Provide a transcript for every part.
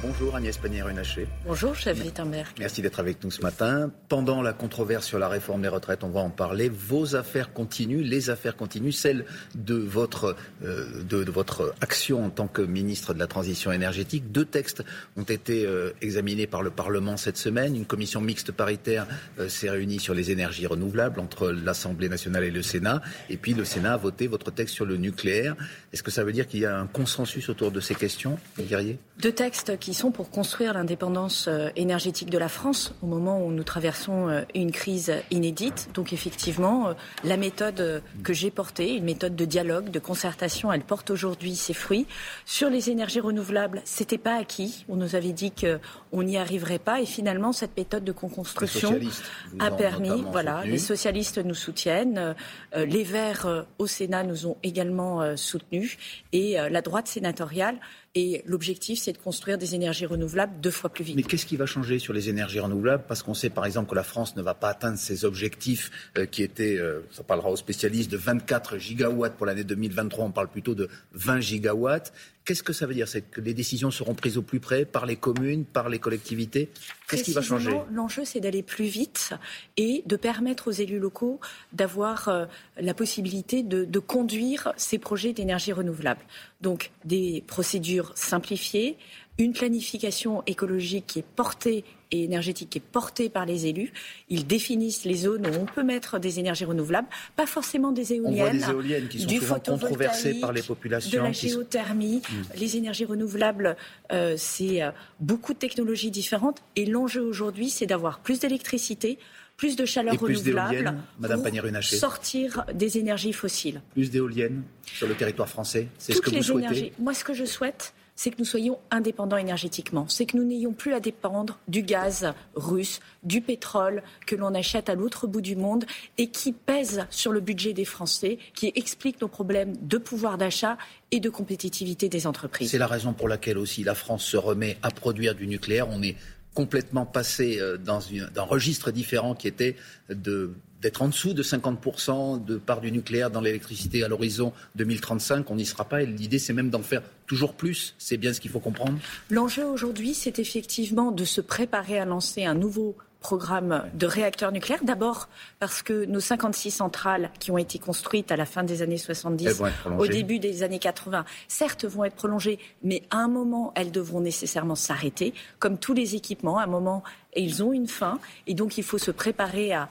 Bonjour Agnès Pannier-Runacher. Bonjour chef Wittenberg. Merci d'être avec nous ce matin. Pendant la controverse sur la réforme des retraites, on va en parler. Vos affaires continuent, les affaires continuent, celles de votre, euh, de, votre action en tant que ministre de la Transition énergétique. Deux textes ont été euh, examinés par le Parlement cette semaine. Une commission mixte paritaire euh, s'est réunie sur les énergies renouvelables entre l'Assemblée nationale et le Sénat. Et puis le Sénat a voté votre texte sur le nucléaire. Est-ce que ça veut dire qu'il y a un consensus autour de ces questions, Guerrier? Deux textes qui sont pour construire l'indépendance euh, énergétique de la France au moment où nous traversons euh, une crise inédite. Donc effectivement, euh, la méthode que j'ai portée, une méthode de dialogue, de concertation, elle porte aujourd'hui ses fruits. Sur les énergies renouvelables, c'était pas acquis. On nous avait dit qu'on n'y arriverait pas et finalement cette méthode de co-construction a permis. Voilà, les socialistes nous soutiennent, les Verts au Sénat nous ont également soutenus et la droite sénatoriale et l'objectif, c'est de construire des énergies renouvelables deux fois plus vite. Mais qu'est-ce qui va changer sur les énergies renouvelables? Parce qu'on sait par exemple que la France ne va pas atteindre ses objectifs euh, qui étaient, euh, ça parlera aux spécialistes, de 24 gigawatts pour l'année 2023. On parle plutôt de 20 gigawatts. Qu'est-ce que ça veut dire? C'est que les décisions seront prises au plus près par les communes, par les collectivités? Qu'est-ce qui va changer? L'enjeu, c'est d'aller plus vite et de permettre aux élus locaux d'avoir euh, la possibilité de, de conduire ces projets d'énergie renouvelable. Donc, des procédures simplifiées, une planification écologique qui est portée et énergétique qui est portée par les élus. Ils définissent les zones où on peut mettre des énergies renouvelables, pas forcément des éoliennes. On voit des éoliennes qui sont du souvent controversées par les populations. De la géothermie, hmm. les énergies renouvelables, euh, c'est euh, beaucoup de technologies différentes. Et l'enjeu aujourd'hui, c'est d'avoir plus d'électricité, plus de chaleur et plus renouvelable Madame pour sortir des énergies fossiles. Plus d'éoliennes sur le territoire français, c'est ce que vous souhaitez Moi, ce que je souhaite, c'est que nous soyons indépendants énergétiquement. C'est que nous n'ayons plus à dépendre du gaz russe, du pétrole que l'on achète à l'autre bout du monde et qui pèse sur le budget des Français, qui explique nos problèmes de pouvoir d'achat et de compétitivité des entreprises. C'est la raison pour laquelle aussi la France se remet à produire du nucléaire. On est complètement passé euh, dans un registre différent qui était de d'être en dessous de 50% de part du nucléaire dans l'électricité à l'horizon 2035. On n'y sera pas. Et l'idée, c'est même d'en faire toujours plus. C'est bien ce qu'il faut comprendre. L'enjeu aujourd'hui, c'est effectivement de se préparer à lancer un nouveau programme de réacteurs nucléaires. D'abord parce que nos 56 centrales qui ont été construites à la fin des années 70, au début des années 80, certes vont être prolongées, mais à un moment, elles devront nécessairement s'arrêter. Comme tous les équipements, à un moment, et ils ont une fin. Et donc, il faut se préparer à,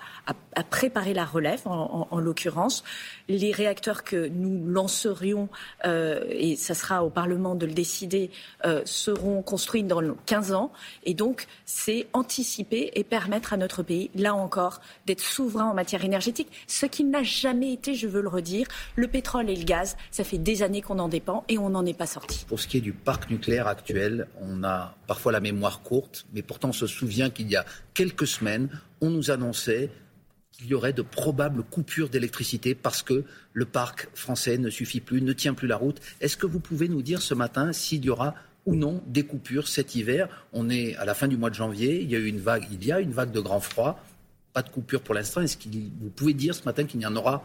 préparer la relève, en, l'occurrence. Les réacteurs que nous lancerions, euh, et ça sera au Parlement de le décider, euh, seront construits dans 15 ans. Et donc, c'est anticiper et permettre à notre pays, là encore, d'être souverain en matière énergétique, ce qui n'a jamais été, je veux le redire, le pétrole et le gaz. Ça fait des années qu'on en dépend et on n'en est pas sorti. Pour ce qui est du parc nucléaire actuel, on a parfois la mémoire courte, mais pourtant on se souvient qu'il y a quelques semaines, on nous annonçait qu'il y aurait de probables coupures d'électricité parce que le parc français ne suffit plus, ne tient plus la route. Est-ce que vous pouvez nous dire ce matin s'il y aura ou non des coupures cet hiver? On est à la fin du mois de janvier, il y a eu une vague, il y a une vague de grand froid, pas de coupure pour l'instant. Est-ce que vous pouvez dire ce matin qu'il n'y en aura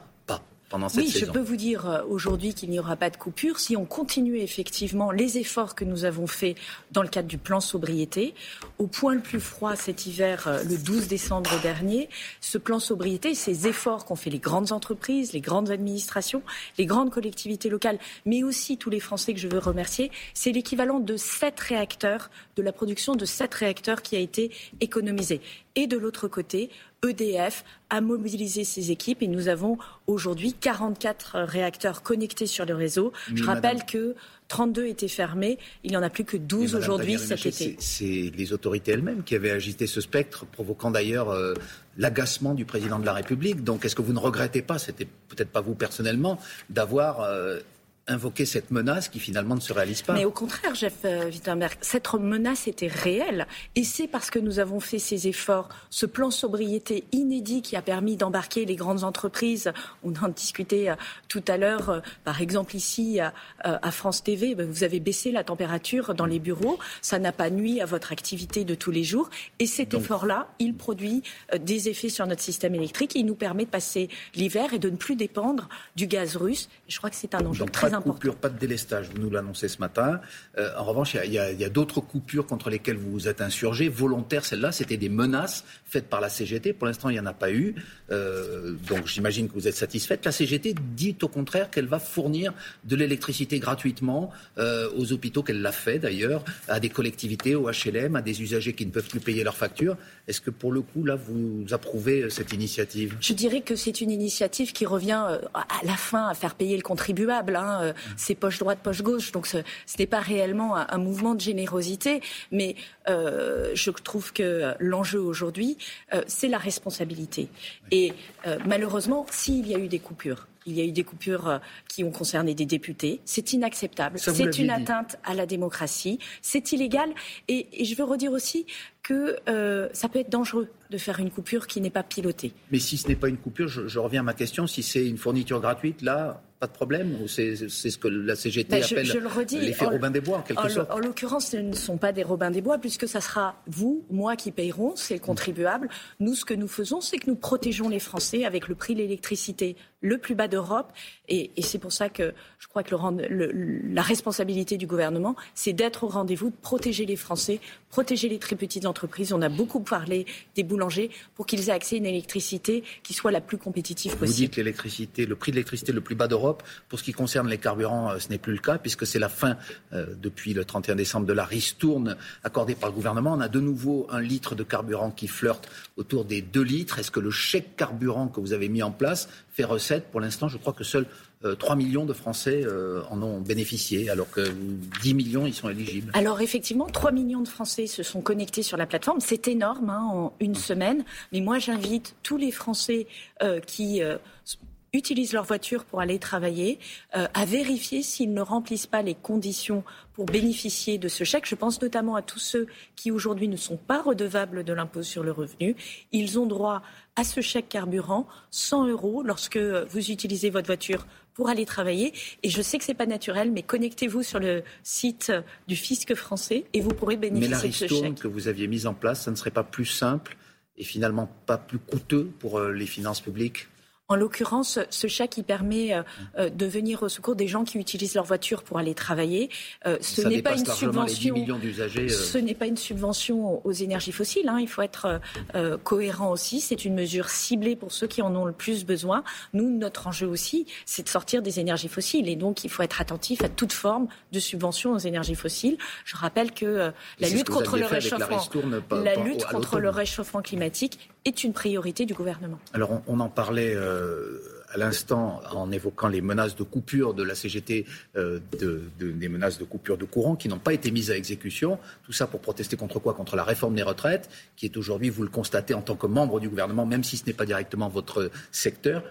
oui, je peux vous dire euh, aujourd'hui qu'il n'y aura pas de coupure si on continue effectivement les efforts que nous avons faits dans le cadre du plan sobriété. Au point le plus froid cet hiver, euh, le 12 décembre dernier, ce plan sobriété, ces efforts qu'ont fait les grandes entreprises, les grandes administrations, les grandes collectivités locales, mais aussi tous les Français que je veux remercier, c'est l'équivalent de sept réacteurs, de la production de sept réacteurs qui a été économisé. Et de l'autre côté, EDF a mobilisé ses équipes et nous avons aujourd'hui 44 réacteurs connectés sur le réseau. Je rappelle que 32 étaient fermés. Il n'y en a plus que 12 aujourd'hui cet été. C'est les autorités elles-mêmes qui avaient agité ce spectre, provoquant d'ailleurs euh, l'agacement du président de la République. Donc est-ce que vous ne regrettez pas, c'était peut-être pas vous personnellement, d'avoir euh, invoquer cette menace qui finalement ne se réalise pas. Mais au contraire, Jeff euh, Wittenberg, cette menace était réelle. Et c'est parce que nous avons fait ces efforts, ce plan sobriété inédit qui a permis d'embarquer les grandes entreprises. On en discutait euh, tout à l'heure, euh, par exemple ici à France TV, ben, vous avez baissé la température dans les bureaux. Ça n'a pas nuit à votre activité de tous les jours. Et cet effort-là, il produit des effets sur notre système électrique. Il nous permet de passer l'hiver et de ne plus dépendre du gaz russe. Je crois que c'est un enjeu très pas de coupure, pas de délestage, vous nous l'annoncez ce matin. Euh, en revanche, il y a, d'autres coupures contre lesquelles vous vous êtes insurgé, volontaires. Celles-là, c'était des menaces faites par la CGT. Pour l'instant, il n'y en a pas eu. Euh, donc j'imagine que vous êtes satisfaite. La CGT dit au contraire qu'elle va fournir de l'électricité gratuitement euh, aux hôpitaux, qu'elle l'a fait d'ailleurs, à des collectivités, au HLM, à des usagers qui ne peuvent plus payer leurs factures. Est-ce que pour le coup, là, vous approuvez cette initiative? Je dirais que c'est une initiative qui revient à la fin à faire payer le contribuable. Hein. Euh, c'est poche droite, poche gauche. Donc ce, n'est pas réellement un, mouvement de générosité, mais euh, je trouve que l'enjeu aujourd'hui, euh, c'est la responsabilité. Et malheureusement, s'il y a eu des coupures, il y a eu des coupures qui ont concerné des députés. C'est inacceptable. C'est une atteinte à la démocratie. C'est illégal. Et, et, je veux redire aussi que ça peut être dangereux de faire une coupure qui n'est pas pilotée. Mais si ce n'est pas une coupure, je, reviens à ma question, si c'est une fourniture gratuite, là, pas de problème Ou c'est ce que la CGT ben, appelle l'effet Robin des Bois, en quelque sorte En l'occurrence, ce ne sont pas des Robin des Bois, puisque ça sera vous, moi qui payerons, c'est le contribuable. Nous, ce que nous faisons, c'est que nous protégeons les Français avec le prix de l'électricité le plus bas d'Europe. Et, c'est pour ça que je crois que la responsabilité du gouvernement, c'est d'être au rendez-vous, de protéger les Français, protéger les très petites entreprises. On a beaucoup parlé des boulangers pour qu'ils aient accès à une électricité qui soit la plus compétitive possible. Vous dites l'électricité, le prix de l'électricité le plus bas d'Europe. Pour ce qui concerne les carburants, euh, ce n'est plus le cas puisque c'est la fin euh, depuis le 31 décembre de la ristourne accordée par le gouvernement. On a de nouveau un litre de carburant qui flirte autour des 2 litres. Est-ce que le chèque carburant que vous avez mis en place fait recette? Pour l'instant, je crois que seuls 3 euh, millions de Français euh, en ont bénéficié, alors que 10 millions y sont éligibles. Alors effectivement, 3 millions de Français se sont connectés sur la plateforme. C'est énorme hein, en une semaine. Mais moi, j'invite tous les Français qui utilisent leur voiture pour aller travailler, euh, à vérifier s'ils ne remplissent pas les conditions pour bénéficier de ce chèque. Je pense notamment à tous ceux qui aujourd'hui ne sont pas redevables de l'impôt sur le revenu. Ils ont droit à ce chèque carburant, 100 euros, lorsque vous utilisez votre voiture pour aller travailler. Et je sais que ce n'est pas naturel, mais connectez-vous sur le site du fisc français et vous pourrez bénéficier de ce chèque. que vous aviez mise en place, ça ne serait pas plus simple et finalement pas plus coûteux pour euh, les finances publiques? En l'occurrence, ce chèque qui permet euh, euh, de venir au secours des gens qui utilisent leur voiture pour aller travailler. Euh, ce n'est pas une subvention. Ce n'est pas une subvention aux énergies fossiles. Hein. Il faut être cohérent aussi. C'est une mesure ciblée pour ceux qui en ont le plus besoin. Nous, notre enjeu aussi, c'est de sortir des énergies fossiles. Et donc, il faut être attentif à toute forme de subvention aux énergies fossiles. Je rappelle que la lutte contre le réchauffement, la lutte contre le réchauffement climatique est une priorité du gouvernement. Alors, on, en parlait euh, à l'instant en évoquant les menaces de coupure de la CGT, euh, des menaces de coupure de courant qui n'ont pas été mises à exécution. Tout ça pour protester contre quoi? Contre la réforme des retraites, qui est aujourd'hui, vous le constatez en tant que membre du gouvernement, même si ce n'est pas directement votre secteur,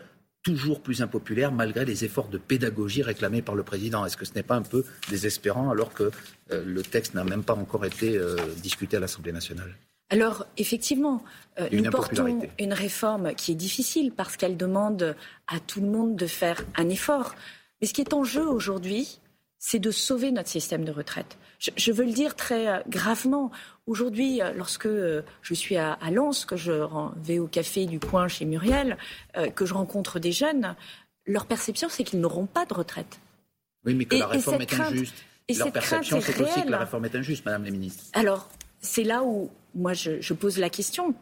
toujours plus impopulaire malgré les efforts de pédagogie réclamés par le président. Est-ce que ce n'est pas un peu désespérant alors que euh, le texte n'a même pas encore été discuté à l'Assemblée nationale? Alors, effectivement, euh, nous portons une réforme qui est difficile parce qu'elle demande à tout le monde de faire un effort. Mais ce qui est en jeu aujourd'hui, c'est de sauver notre système de retraite. Je, veux le dire très euh, gravement. Aujourd'hui, euh, lorsque je suis à, Lens, que je vais au café du coin chez Muriel, que je rencontre des jeunes, leur perception, c'est qu'ils n'auront pas de retraite. Oui, mais que la réforme est injuste. Et leur perception, c'est aussi que la réforme est injuste, Madame la Ministre. Alors, c'est là où moi je, pose la question.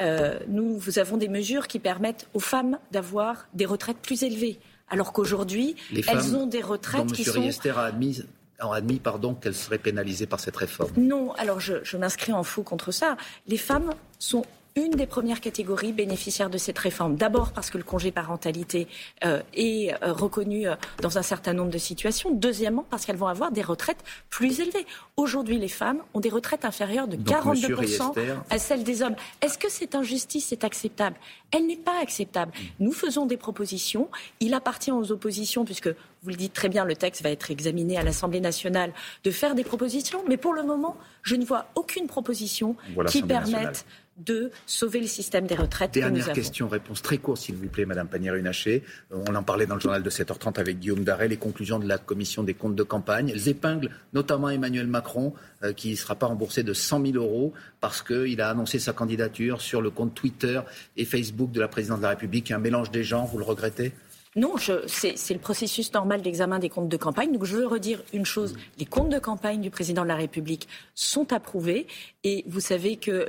Euh, nous, vous avons des mesures qui permettent aux femmes d'avoir des retraites plus élevées, alors qu'aujourd'hui, elles ont des retraites dont qui sont... Riester a admis, a admis pardon, qu'elles seraient pénalisées par cette réforme. Non, alors je, je m'inscris en faux contre ça. Les femmes sont une des premières catégories bénéficiaires de cette réforme. D'abord parce que le congé parentalité euh, est euh, reconnu euh, dans un certain nombre de situations. Deuxièmement parce qu'elles vont avoir des retraites plus élevées. Aujourd'hui, les femmes ont des retraites inférieures de 42% à celles des hommes. Est-ce que cette injustice est acceptable? Elle n'est pas acceptable. Nous faisons des propositions. Il appartient aux oppositions, puisque vous le dites très bien, le texte va être examiné à l'Assemblée nationale, de faire des propositions. Mais pour le moment, je ne vois aucune proposition qui permette de sauver le système des retraites. Dernière question, réponse très courte, s'il vous plaît, Madame Pannier-Runacher. Euh, on en parlait dans le journal de 7h30 avec Guillaume Darret, les conclusions de la commission des comptes de campagne. Elles épinglent notamment Emmanuel Macron, euh, qui ne sera pas remboursé de 100 000 euros parce qu'il a annoncé sa candidature sur le compte Twitter et Facebook de la présidence de la République. Un mélange des gens, vous le regrettez? Non, c'est le processus normal d'examen des comptes de campagne. Donc je veux redire une chose, les comptes de campagne du président de la République sont approuvés et vous savez que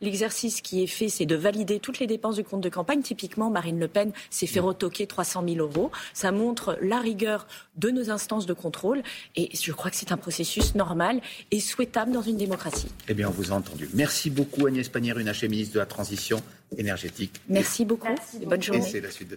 l'exercice qui est fait, c'est de valider toutes les dépenses du compte de campagne. Typiquement, Marine Le Pen s'est fait retoquer 300 000 euros. Ça montre la rigueur de nos instances de contrôle et je crois que c'est un processus normal et souhaitable dans une démocratie. Eh bien, on vous a entendu. Merci beaucoup Agnès Pannier-Runacher, ministre de la Transition énergétique. Merci beaucoup. Bonne journée. c'est la suite de